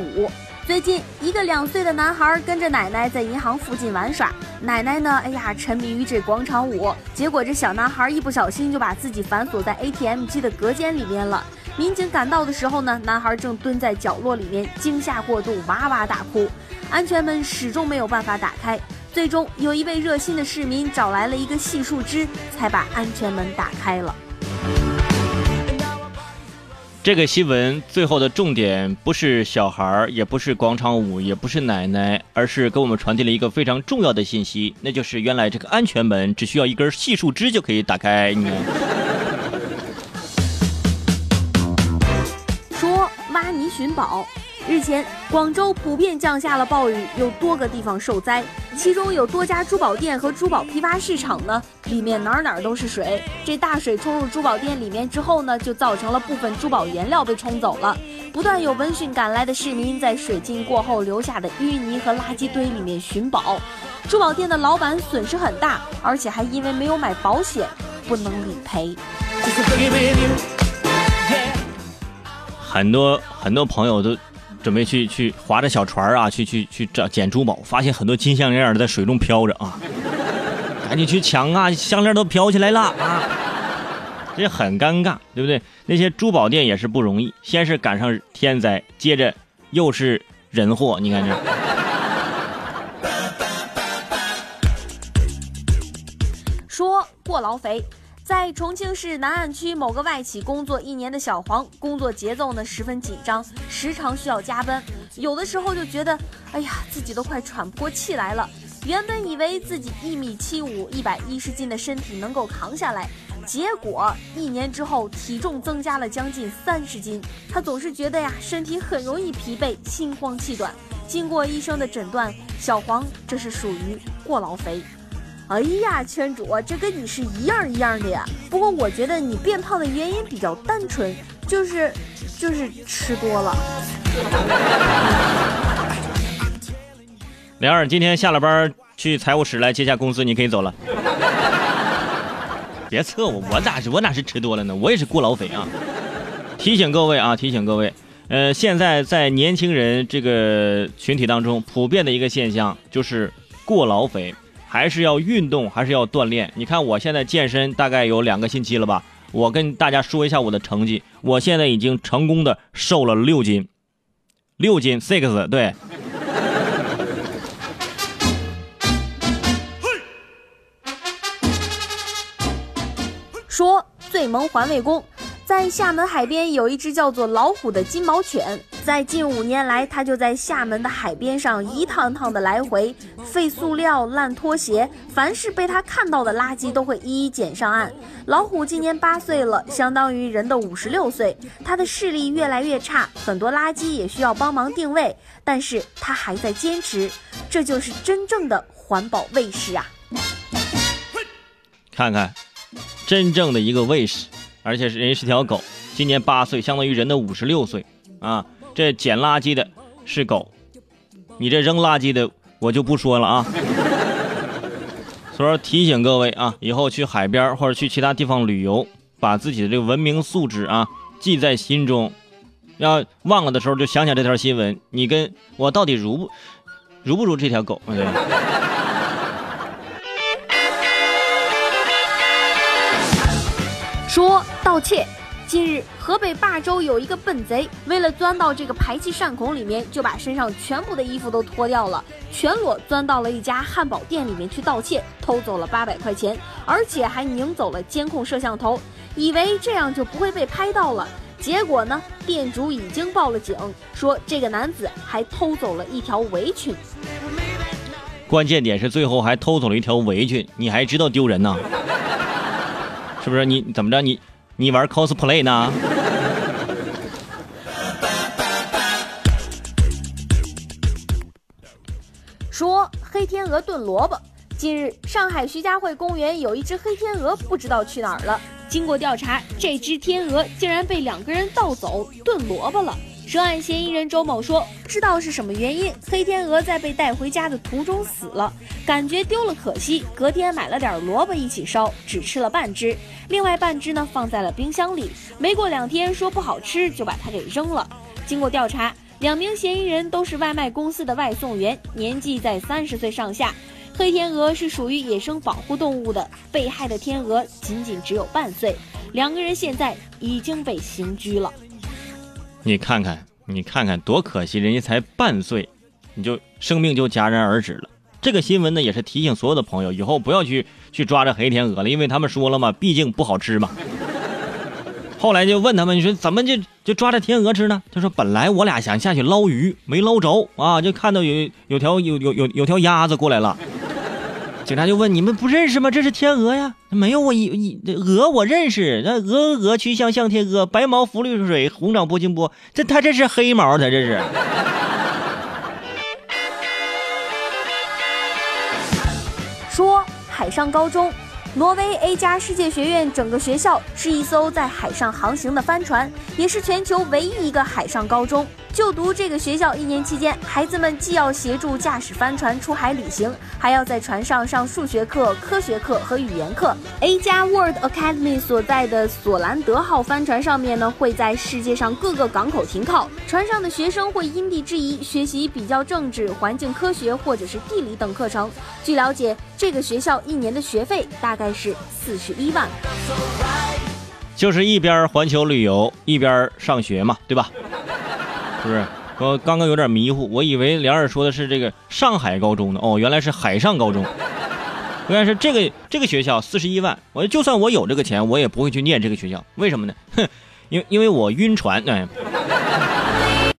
舞。最近，一个两岁的男孩跟着奶奶在银行附近玩耍，奶奶呢，哎呀，沉迷于这广场舞，结果这小男孩一不小心就把自己反锁在 ATM 机的隔间里面了。民警赶到的时候呢，男孩正蹲在角落里面，惊吓过度，哇哇大哭，安全门始终没有办法打开。最终，有一位热心的市民找来了一个细树枝，才把安全门打开了。这个新闻最后的重点不是小孩儿，也不是广场舞，也不是奶奶，而是给我们传递了一个非常重要的信息，那就是原来这个安全门只需要一根细树枝就可以打开。你说挖泥寻宝。日前，广州普遍降下了暴雨，有多个地方受灾，其中有多家珠宝店和珠宝批发市场呢，里面哪哪都是水。这大水冲入珠宝店里面之后呢，就造成了部分珠宝原料被冲走了。不断有闻讯赶来的市民在水浸过后留下的淤泥和垃圾堆里面寻宝，珠宝店的老板损失很大，而且还因为没有买保险，不能理赔。很多很多朋友都。准备去去划着小船啊，去去去找捡珠宝，发现很多金项链在水中飘着啊，赶紧去抢啊！项链都飘起来了啊，这很尴尬，对不对？那些珠宝店也是不容易，先是赶上天灾，接着又是人祸，你看这。说过劳肥。在重庆市南岸区某个外企工作一年的小黄，工作节奏呢十分紧张，时常需要加班。有的时候就觉得，哎呀，自己都快喘不过气来了。原本以为自己一米七五、一百一十斤的身体能够扛下来，结果一年之后体重增加了将近三十斤。他总是觉得呀，身体很容易疲惫、心慌气短。经过医生的诊断，小黄这是属于过劳肥。哎呀，圈主，这跟你是一样一样的呀。不过我觉得你变胖的原因比较单纯，就是就是吃多了。梁二今天下了班去财务室来接下工资，你可以走了。别测我，我哪是我哪是吃多了呢？我也是过劳肥啊。提醒各位啊，提醒各位，呃，现在在年轻人这个群体当中，普遍的一个现象就是过劳肥。还是要运动，还是要锻炼。你看我现在健身大概有两个星期了吧？我跟大家说一下我的成绩，我现在已经成功的瘦了六斤，六斤 six 对。说最萌环卫工。在厦门海边有一只叫做老虎的金毛犬，在近五年来，他就在厦门的海边上一趟趟的来回，废塑料、烂拖鞋，凡是被他看到的垃圾都会一一捡上岸。老虎今年八岁了，相当于人的五十六岁，它的视力越来越差，很多垃圾也需要帮忙定位，但是它还在坚持，这就是真正的环保卫士啊！看看，真正的一个卫士。而且是人是条狗，今年八岁，相当于人的五十六岁啊！这捡垃圾的是狗，你这扔垃圾的我就不说了啊。所以说提醒各位啊，以后去海边或者去其他地方旅游，把自己的这个文明素质啊记在心中，要忘了的时候就想想这条新闻，你跟我到底如不如不如这条狗？对。说盗窃。近日，河北霸州有一个笨贼，为了钻到这个排气扇孔里面，就把身上全部的衣服都脱掉了，全裸钻到了一家汉堡店里面去盗窃，偷走了八百块钱，而且还拧走了监控摄像头，以为这样就不会被拍到了。结果呢，店主已经报了警，说这个男子还偷走了一条围裙。关键点是最后还偷走了一条围裙，你还知道丢人呢？是不是你怎么着？你你玩 cosplay 呢？说黑天鹅炖萝卜。近日，上海徐家汇公园有一只黑天鹅，不知道去哪儿了。经过调查，这只天鹅竟然被两个人盗走炖萝卜了。涉案嫌疑人周某说：“不知道是什么原因，黑天鹅在被带回家的途中死了，感觉丢了可惜，隔天买了点萝卜一起烧，只吃了半只，另外半只呢放在了冰箱里。没过两天说不好吃，就把它给扔了。经过调查，两名嫌疑人都是外卖公司的外送员，年纪在三十岁上下。黑天鹅是属于野生保护动物的，被害的天鹅仅仅只有半岁，两个人现在已经被刑拘了。你看看，你看看，多可惜，人家才半岁，你就生命就戛然而止了。这个新闻呢，也是提醒所有的朋友，以后不要去去抓这黑天鹅了，因为他们说了嘛，毕竟不好吃嘛。后来就问他们，你说怎么就就抓着天鹅吃呢？他说本来我俩想下去捞鱼，没捞着啊，就看到有有条有有有有条鸭子过来了。警察就问你们不认识吗？这是天鹅呀，没有我一一鹅我认识，那鹅鹅鹅曲项向天歌，白毛浮绿水，红掌拨清波，这他这是黑毛，他这是。说海上高中。挪威 A 加世界学院整个学校是一艘在海上航行的帆船，也是全球唯一一个海上高中。就读这个学校一年期间，孩子们既要协助驾驶帆船出海旅行，还要在船上上数学课、科学课和语言课。A 加 World Academy 所在的索兰德号帆船上面呢，会在世界上各个港口停靠。船上的学生会因地制宜学习比较政治、环境科学或者是地理等课程。据了解，这个学校一年的学费大概是四十一万。就是一边环球旅游一边上学嘛，对吧？是不是，我刚刚有点迷糊，我以为梁儿说的是这个上海高中呢。哦，原来是海上高中。原来是这个这个学校四十一万，我就算我有这个钱，我也不会去念这个学校。为什么呢？哼，因为因为我晕船。哎。